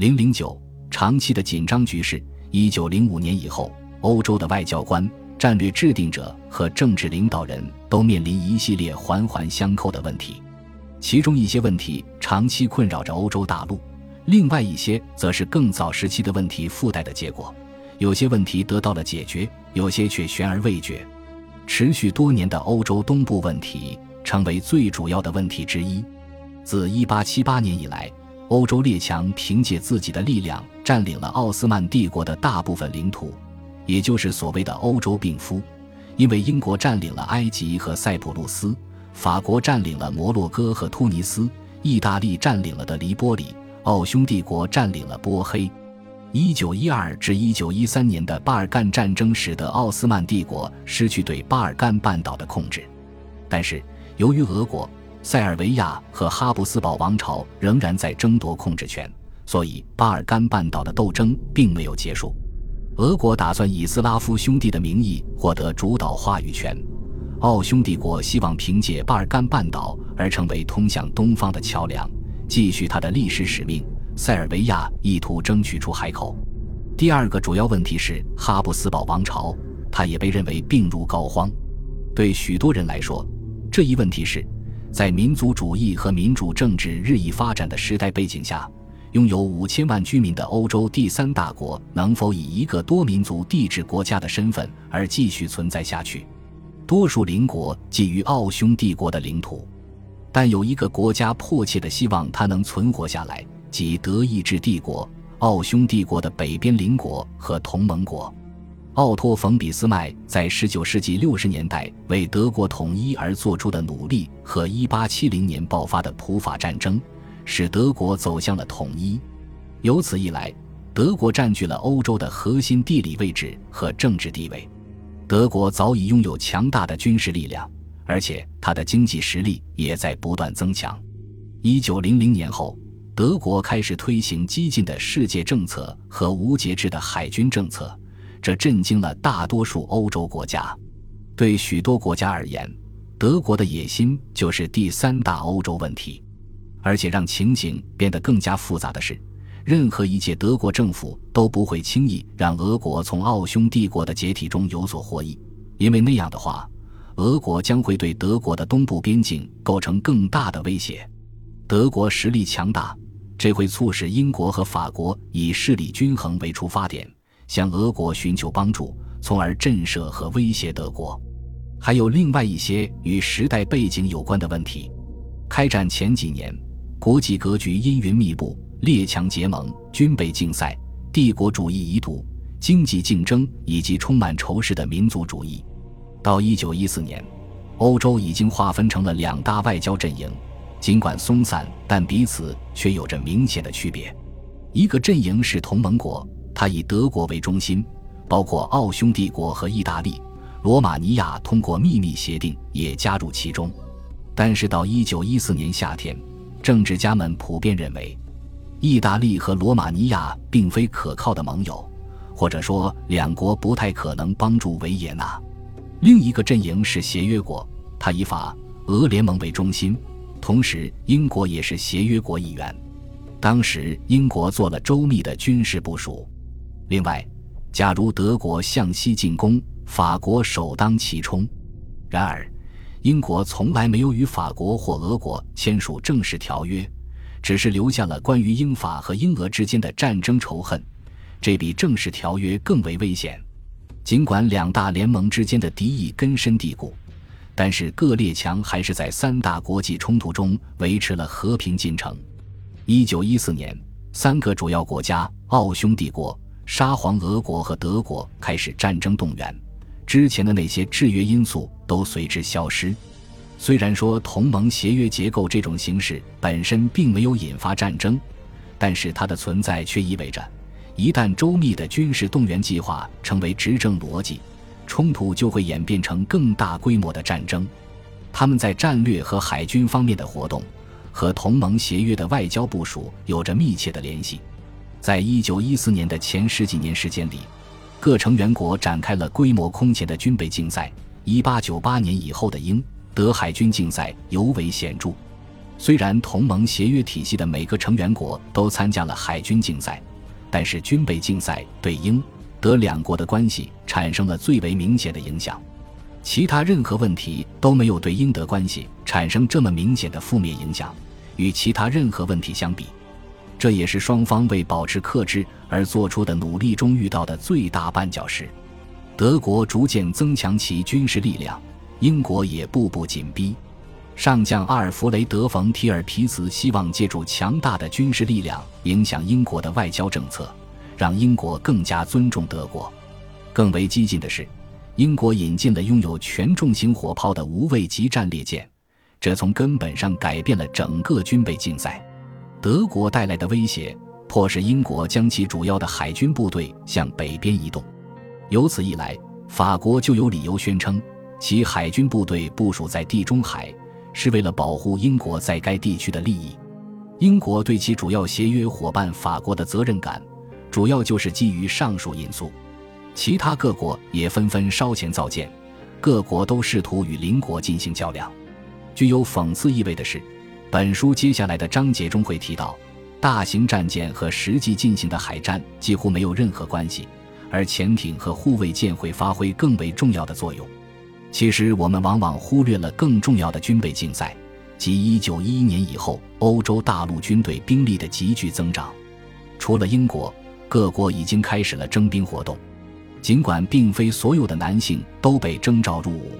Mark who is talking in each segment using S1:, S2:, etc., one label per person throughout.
S1: 零零九，长期的紧张局势。一九零五年以后，欧洲的外交官、战略制定者和政治领导人都面临一系列环环相扣的问题，其中一些问题长期困扰着欧洲大陆，另外一些则是更早时期的问题附带的结果。有些问题得到了解决，有些却悬而未决。持续多年的欧洲东部问题成为最主要的问题之一。自1878年以来，欧洲列强凭借自己的力量占领了奥斯曼帝国的大部分领土，也就是所谓的欧洲病夫。因为英国占领了埃及和塞浦路斯，法国占领了摩洛哥和突尼斯，意大利占领了的黎波里，奥匈帝国占领了波黑。一九一二至一九一三年的巴尔干战争使得奥斯曼帝国失去对巴尔干半岛的控制，但是由于俄国、塞尔维亚和哈布斯堡王朝仍然在争夺控制权，所以巴尔干半岛的斗争并没有结束。俄国打算以斯拉夫兄弟的名义获得主导话语权，奥匈帝国希望凭借巴尔干半岛而成为通向东方的桥梁，继续他的历史使命。塞尔维亚意图争取出海口。第二个主要问题是哈布斯堡王朝，它也被认为病入膏肓。对许多人来说，这一问题是，在民族主义和民主政治日益发展的时代背景下，拥有五千万居民的欧洲第三大国能否以一个多民族地质国家的身份而继续存在下去？多数邻国觊觎奥匈帝国的领土，但有一个国家迫切的希望它能存活下来。即德意志帝国、奥匈帝国的北边邻国和同盟国。奥托·冯·俾斯麦在19世纪60年代为德国统一而做出的努力和1870年爆发的普法战争，使德国走向了统一。由此一来，德国占据了欧洲的核心地理位置和政治地位。德国早已拥有强大的军事力量，而且它的经济实力也在不断增强。1900年后。德国开始推行激进的世界政策和无节制的海军政策，这震惊了大多数欧洲国家。对许多国家而言，德国的野心就是第三大欧洲问题。而且让情景变得更加复杂的是，任何一届德国政府都不会轻易让俄国从奥匈帝国的解体中有所获益，因为那样的话，俄国将会对德国的东部边境构成更大的威胁。德国实力强大。这会促使英国和法国以势力均衡为出发点，向俄国寻求帮助，从而震慑和威胁德国。还有另外一些与时代背景有关的问题。开战前几年，国际格局阴云密布，列强结盟、军备竞赛、帝国主义遗毒、经济竞争以及充满仇视的民族主义。到一九一四年，欧洲已经划分成了两大外交阵营。尽管松散，但彼此却有着明显的区别。一个阵营是同盟国，它以德国为中心，包括奥匈帝国和意大利。罗马尼亚通过秘密协定也加入其中。但是到1914年夏天，政治家们普遍认为，意大利和罗马尼亚并非可靠的盟友，或者说两国不太可能帮助维也纳。另一个阵营是协约国，它以法俄联盟为中心。同时，英国也是协约国一员。当时，英国做了周密的军事部署。另外，假如德国向西进攻，法国首当其冲。然而，英国从来没有与法国或俄国签署正式条约，只是留下了关于英法和英俄之间的战争仇恨。这比正式条约更为危险。尽管两大联盟之间的敌意根深蒂固。但是各列强还是在三大国际冲突中维持了和平进程。一九一四年，三个主要国家——奥匈帝国、沙皇俄国和德国——开始战争动员，之前的那些制约因素都随之消失。虽然说同盟协约结构这种形式本身并没有引发战争，但是它的存在却意味着，一旦周密的军事动员计划成为执政逻辑。冲突就会演变成更大规模的战争。他们在战略和海军方面的活动和同盟协约的外交部署有着密切的联系。在一九一四年的前十几年时间里，各成员国展开了规模空前的军备竞赛。一八九八年以后的英德海军竞赛尤为显著。虽然同盟协约体系的每个成员国都参加了海军竞赛，但是军备竞赛对英、德两国的关系产生了最为明显的影响。其他任何问题都没有对英德关系产生这么明显的负面影响。与其他任何问题相比，这也是双方为保持克制而做出的努力中遇到的最大绊脚石。德国逐渐增强其军事力量，英国也步步紧逼。上将阿尔弗雷德·冯·提尔皮茨希望借助强大的军事力量影响英国的外交政策，让英国更加尊重德国。更为激进的是。英国引进了拥有全重型火炮的无畏级战列舰，这从根本上改变了整个军备竞赛。德国带来的威胁迫使英国将其主要的海军部队向北边移动，由此一来，法国就有理由宣称其海军部队部署在地中海是为了保护英国在该地区的利益。英国对其主要协约伙伴法国的责任感，主要就是基于上述因素。其他各国也纷纷烧钱造舰，各国都试图与邻国进行较量。具有讽刺意味的是，本书接下来的章节中会提到，大型战舰和实际进行的海战几乎没有任何关系，而潜艇和护卫舰会发挥更为重要的作用。其实，我们往往忽略了更重要的军备竞赛，即1911年以后欧洲大陆军队兵力的急剧增长。除了英国，各国已经开始了征兵活动。尽管并非所有的男性都被征召入伍，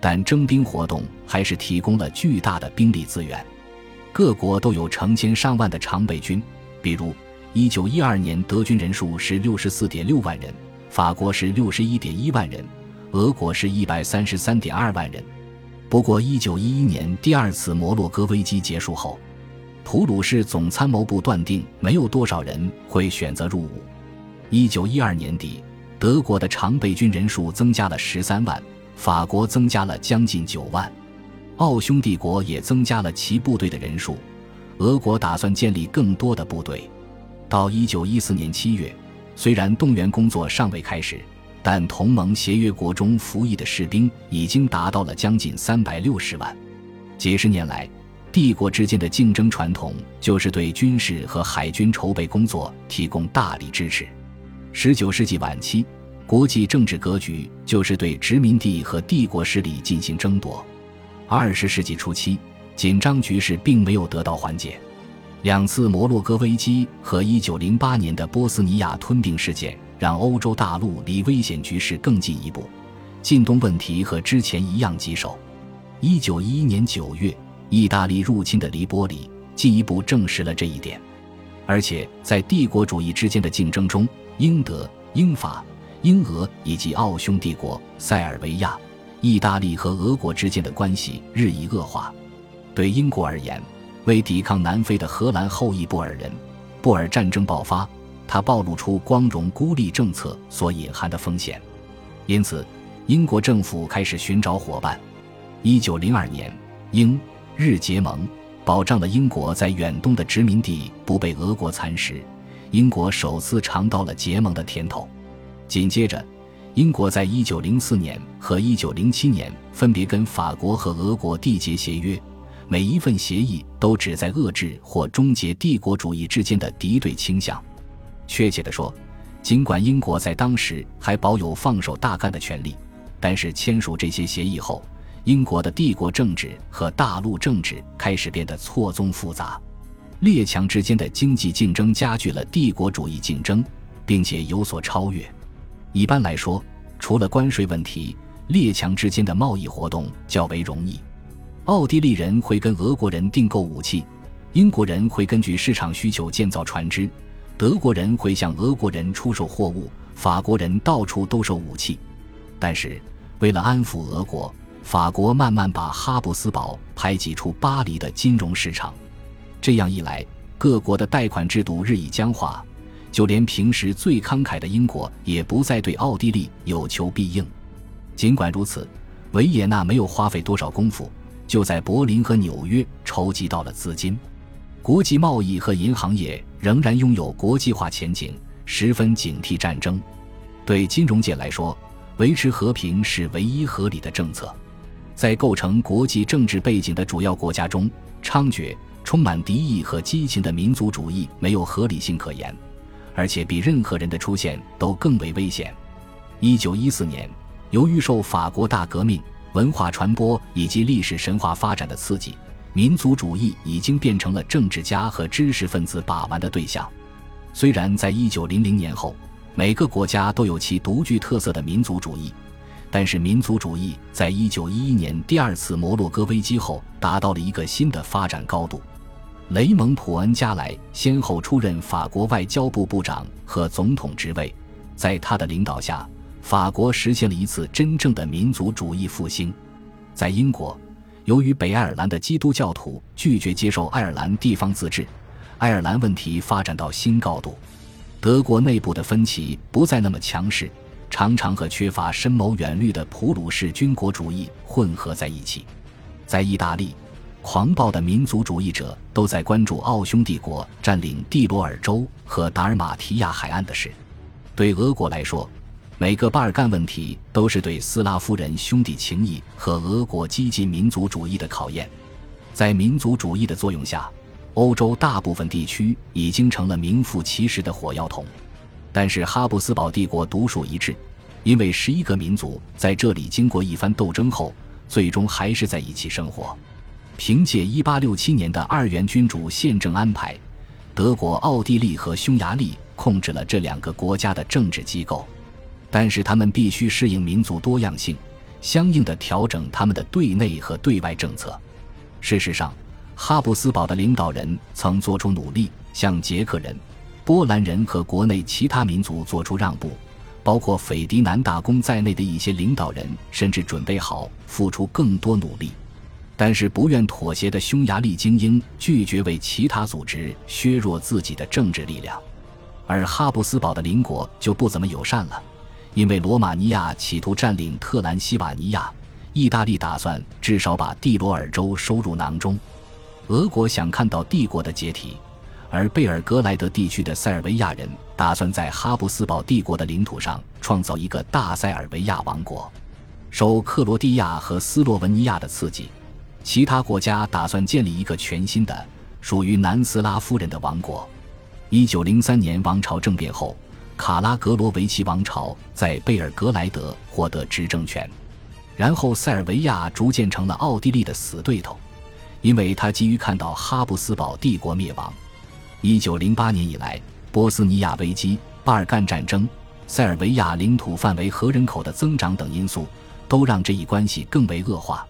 S1: 但征兵活动还是提供了巨大的兵力资源。各国都有成千上万的常备军，比如1912年德军人数是64.6万人，法国是61.1万人，俄国是133.2万人。不过，1911年第二次摩洛哥危机结束后，普鲁士总参谋部断定没有多少人会选择入伍。1912年底。德国的常备军人数增加了十三万，法国增加了将近九万，奥匈帝国也增加了其部队的人数，俄国打算建立更多的部队。到一九一四年七月，虽然动员工作尚未开始，但同盟协约国中服役的士兵已经达到了将近三百六十万。几十年来，帝国之间的竞争传统就是对军事和海军筹备工作提供大力支持。十九世纪晚期，国际政治格局就是对殖民地和帝国势力进行争夺。二十世纪初期，紧张局势并没有得到缓解。两次摩洛哥危机和一九零八年的波斯尼亚吞并事件，让欧洲大陆离危险局势更进一步。近东问题和之前一样棘手。一九一一年九月，意大利入侵的黎波里进一步证实了这一点。而且，在帝国主义之间的竞争中，英德、英法、英俄以及奥匈帝国、塞尔维亚、意大利和俄国之间的关系日益恶化。对英国而言，为抵抗南非的荷兰后裔布尔人，布尔战争爆发，它暴露出光荣孤立政策所隐含的风险。因此，英国政府开始寻找伙伴。一九零二年，英日结盟，保障了英国在远东的殖民地不被俄国蚕食。英国首次尝到了结盟的甜头。紧接着，英国在1904年和1907年分别跟法国和俄国缔结协约，每一份协议都旨在遏制或终结帝国主义之间的敌对倾向。确切地说，尽管英国在当时还保有放手大干的权利，但是签署这些协议后，英国的帝国政治和大陆政治开始变得错综复杂。列强之间的经济竞争加剧了帝国主义竞争，并且有所超越。一般来说，除了关税问题，列强之间的贸易活动较为容易。奥地利人会跟俄国人订购武器，英国人会根据市场需求建造船只，德国人会向俄国人出售货物，法国人到处兜售武器。但是，为了安抚俄国，法国慢慢把哈布斯堡排挤出巴黎的金融市场。这样一来，各国的贷款制度日益僵化，就连平时最慷慨的英国也不再对奥地利有求必应。尽管如此，维也纳没有花费多少功夫，就在柏林和纽约筹集到了资金。国际贸易和银行业仍然拥有国际化前景，十分警惕战争。对金融界来说，维持和平是唯一合理的政策。在构成国际政治背景的主要国家中，猖獗、充满敌意和激情的民族主义没有合理性可言，而且比任何人的出现都更为危险。一九一四年，由于受法国大革命、文化传播以及历史神话发展的刺激，民族主义已经变成了政治家和知识分子把玩的对象。虽然在一九零零年后，每个国家都有其独具特色的民族主义。但是，民族主义在一九一一年第二次摩洛哥危机后达到了一个新的发展高度。雷蒙·普恩加莱先后出任法国外交部部长和总统职位，在他的领导下，法国实现了一次真正的民族主义复兴。在英国，由于北爱尔兰的基督教徒拒绝接受爱尔兰地方自治，爱尔兰问题发展到新高度。德国内部的分歧不再那么强势。常常和缺乏深谋远虑的普鲁士军国主义混合在一起。在意大利，狂暴的民族主义者都在关注奥匈帝国占领蒂罗尔州和达尔马提亚海岸的事。对俄国来说，每个巴尔干问题都是对斯拉夫人兄弟情谊和俄国激进民族主义的考验。在民族主义的作用下，欧洲大部分地区已经成了名副其实的火药桶。但是哈布斯堡帝国独树一帜，因为十一个民族在这里经过一番斗争后，最终还是在一起生活。凭借1867年的二元君主宪政安排，德国、奥地利和匈牙利控制了这两个国家的政治机构。但是他们必须适应民族多样性，相应的调整他们的对内和对外政策。事实上，哈布斯堡的领导人曾做出努力，向捷克人。波兰人和国内其他民族做出让步，包括斐迪南大公在内的一些领导人甚至准备好付出更多努力，但是不愿妥协的匈牙利精英拒绝为其他组织削弱自己的政治力量，而哈布斯堡的邻国就不怎么友善了，因为罗马尼亚企图占领特兰西瓦尼亚，意大利打算至少把蒂罗尔州收入囊中，俄国想看到帝国的解体。而贝尔格莱德地区的塞尔维亚人打算在哈布斯堡帝国的领土上创造一个大塞尔维亚王国。受克罗地亚和斯洛文尼亚的刺激，其他国家打算建立一个全新的属于南斯拉夫人的王国。一九零三年王朝政变后，卡拉格罗维奇王朝在贝尔格莱德获得执政权，然后塞尔维亚逐渐成了奥地利的死对头，因为他急于看到哈布斯堡帝国灭亡。一九零八年以来，波斯尼亚危机、巴尔干战争、塞尔维亚领土范围和人口的增长等因素，都让这一关系更为恶化。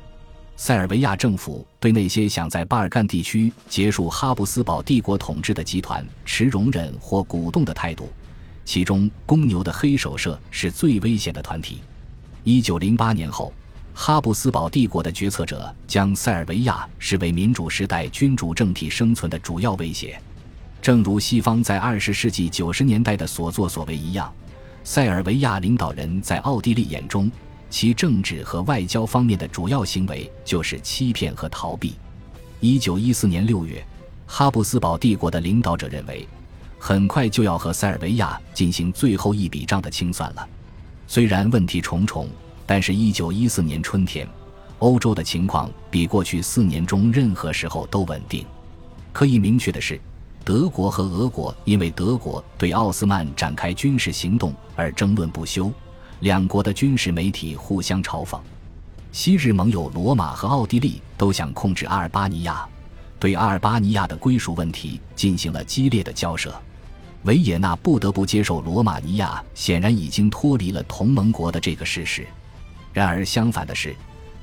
S1: 塞尔维亚政府对那些想在巴尔干地区结束哈布斯堡帝国统治的集团持容忍或鼓动的态度，其中公牛的黑手社是最危险的团体。一九零八年后，哈布斯堡帝国的决策者将塞尔维亚视为民主时代君主政体生存的主要威胁。正如西方在二十世纪九十年代的所作所为一样，塞尔维亚领导人在奥地利眼中，其政治和外交方面的主要行为就是欺骗和逃避。一九一四年六月，哈布斯堡帝国的领导者认为，很快就要和塞尔维亚进行最后一笔账的清算了。虽然问题重重，但是一九一四年春天，欧洲的情况比过去四年中任何时候都稳定。可以明确的是。德国和俄国因为德国对奥斯曼展开军事行动而争论不休，两国的军事媒体互相嘲讽。昔日盟友罗马和奥地利都想控制阿尔巴尼亚，对阿尔巴尼亚的归属问题进行了激烈的交涉。维也纳不得不接受罗马尼亚显然已经脱离了同盟国的这个事实。然而，相反的是，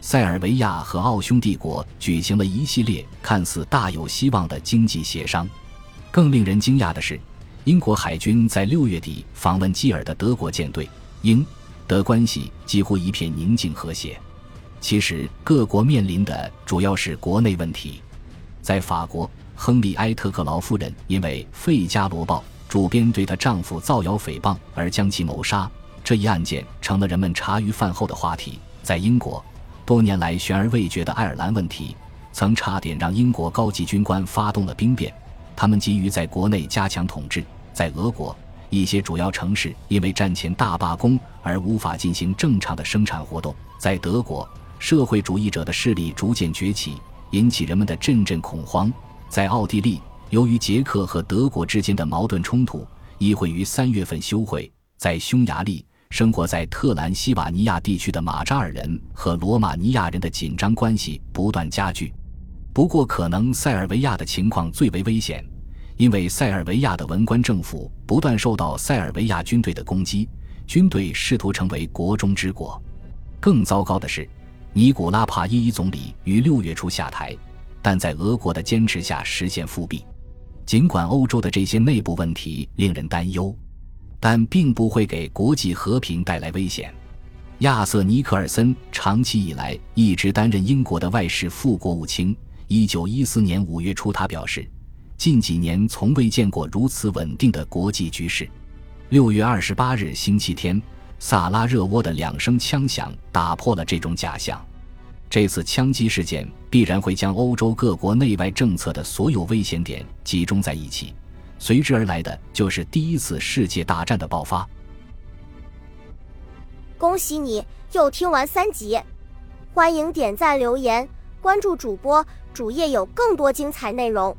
S1: 塞尔维亚和奥匈帝国举行了一系列看似大有希望的经济协商。更令人惊讶的是，英国海军在六月底访问基尔的德国舰队，英德关系几乎一片宁静和谐。其实，各国面临的主要是国内问题。在法国，亨利埃特克劳夫人因为《费加罗报》主编对她丈夫造谣诽谤而将其谋杀，这一案件成了人们茶余饭后的话题。在英国，多年来悬而未决的爱尔兰问题，曾差点让英国高级军官发动了兵变。他们急于在国内加强统治，在俄国一些主要城市因为战前大罢工而无法进行正常的生产活动。在德国，社会主义者的势力逐渐崛起，引起人们的阵阵恐慌。在奥地利，由于捷克和德国之间的矛盾冲突，议会于三月份休会。在匈牙利，生活在特兰西瓦尼亚地区的马扎尔人和罗马尼亚人的紧张关系不断加剧。不过，可能塞尔维亚的情况最为危险，因为塞尔维亚的文官政府不断受到塞尔维亚军队的攻击，军队试图成为国中之国。更糟糕的是，尼古拉帕伊伊总理于六月初下台，但在俄国的坚持下实现复辟。尽管欧洲的这些内部问题令人担忧，但并不会给国际和平带来危险。亚瑟·尼克尔森长期以来一直担任英国的外事副国务卿。一九一四年五月初，他表示，近几年从未见过如此稳定的国际局势。六月二十八日星期天，萨拉热窝的两声枪响打破了这种假象。这次枪击事件必然会将欧洲各国内外政策的所有危险点集中在一起，随之而来的就是第一次世界大战的爆发。
S2: 恭喜你又听完三集，欢迎点赞留言。关注主播，主页有更多精彩内容。